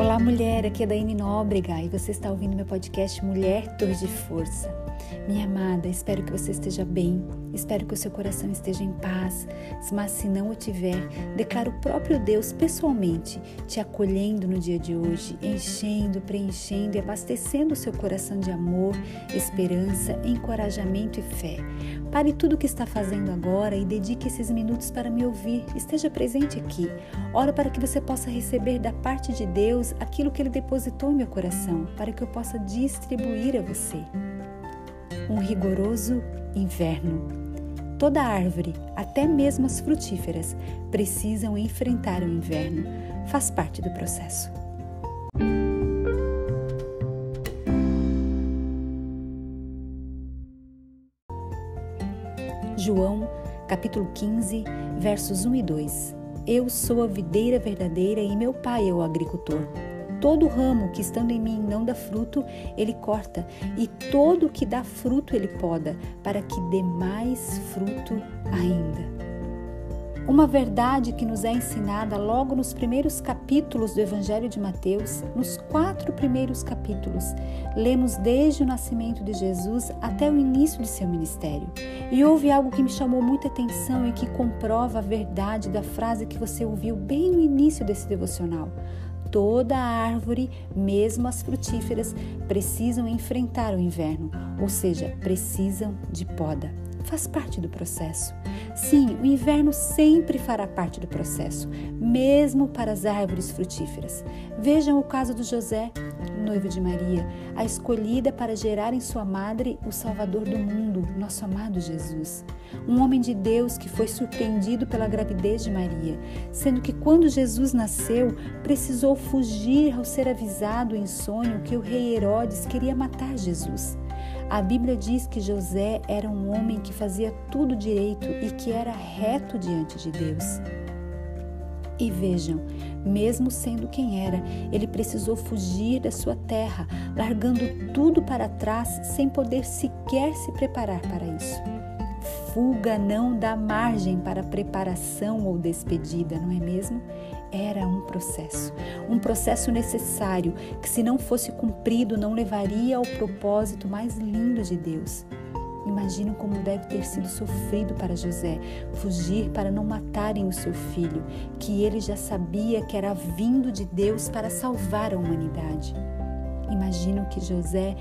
Olá, mulher, aqui é Daine Nóbrega e você está ouvindo meu podcast Mulher Torre de Força. Minha amada, espero que você esteja bem, espero que o seu coração esteja em paz, mas se não o tiver, declaro o próprio Deus pessoalmente te acolhendo no dia de hoje, enchendo, preenchendo e abastecendo o seu coração de amor, esperança, encorajamento e fé. Pare tudo o que está fazendo agora e dedique esses minutos para me ouvir. Esteja presente aqui. Oro para que você possa receber da parte de Deus aquilo que Ele depositou em meu coração, para que eu possa distribuir a você um rigoroso inverno. Toda árvore, até mesmo as frutíferas, precisam enfrentar o inverno. Faz parte do processo. João, capítulo 15, versos 1 e 2. Eu sou a videira verdadeira e meu pai é o agricultor. Todo ramo que estando em mim não dá fruto, ele corta, e todo que dá fruto ele poda, para que dê mais fruto ainda. Uma verdade que nos é ensinada logo nos primeiros capítulos do Evangelho de Mateus, nos quatro primeiros capítulos. Lemos desde o nascimento de Jesus até o início de seu ministério. E houve algo que me chamou muita atenção e que comprova a verdade da frase que você ouviu bem no início desse devocional. Toda árvore, mesmo as frutíferas, precisam enfrentar o inverno, ou seja, precisam de poda. Faz parte do processo. Sim, o inverno sempre fará parte do processo, mesmo para as árvores frutíferas. Vejam o caso do José, noivo de Maria, a escolhida para gerar em sua madre o Salvador do mundo, nosso amado Jesus. Um homem de Deus que foi surpreendido pela gravidez de Maria, sendo que quando Jesus nasceu, precisou fugir ao ser avisado em sonho que o rei Herodes queria matar Jesus. A Bíblia diz que José era um homem que fazia tudo direito e que era reto diante de Deus. E vejam, mesmo sendo quem era, ele precisou fugir da sua terra, largando tudo para trás sem poder sequer se preparar para isso. Fuga não dá margem para preparação ou despedida, não é mesmo? Era um processo, um processo necessário que, se não fosse cumprido, não levaria ao propósito mais lindo de Deus. Imagino como deve ter sido sofrido para José fugir para não matarem o seu filho, que ele já sabia que era vindo de Deus para salvar a humanidade. Imagino que José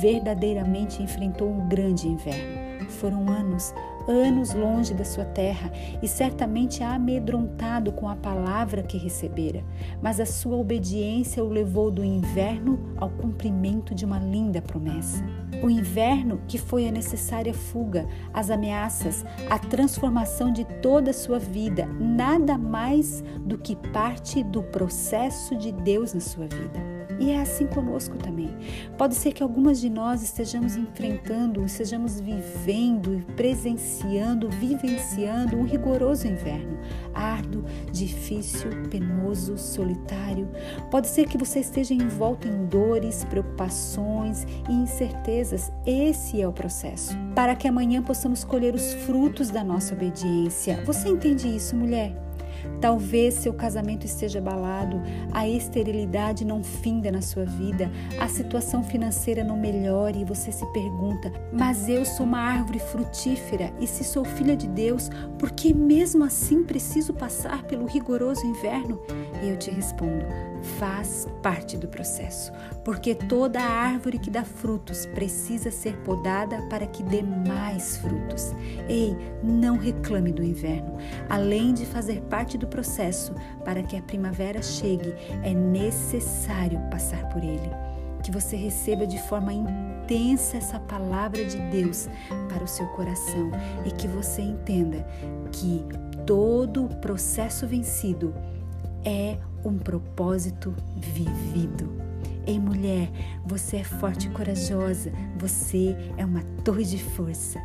verdadeiramente enfrentou um grande inverno. Foram anos, anos longe da sua terra e certamente amedrontado com a palavra que recebera, mas a sua obediência o levou do inverno ao cumprimento de uma linda promessa. O inverno que foi a necessária fuga, as ameaças, a transformação de toda a sua vida, nada mais do que parte do processo de Deus na sua vida. E é assim conosco também. Pode ser que algumas de nós estejamos enfrentando, estejamos vivendo, presenciando, vivenciando um rigoroso inverno, árduo, difícil, penoso, solitário. Pode ser que você esteja envolto em dores, preocupações e incertezas. Esse é o processo. Para que amanhã possamos colher os frutos da nossa obediência. Você entende isso, mulher? Talvez seu casamento esteja abalado, a esterilidade não finda na sua vida, a situação financeira não melhore e você se pergunta: mas eu sou uma árvore frutífera e se sou filha de Deus, por que mesmo assim preciso passar pelo rigoroso inverno? E eu te respondo: faz parte do processo, porque toda árvore que dá frutos precisa ser podada para que dê mais frutos. Ei, não reclame do inverno. Além de fazer parte do processo para que a primavera chegue, é necessário passar por ele. Que você receba de forma intensa essa palavra de Deus para o seu coração e que você entenda que todo o processo vencido é um propósito vivido. Ei, mulher, você é forte e corajosa, você é uma torre de força.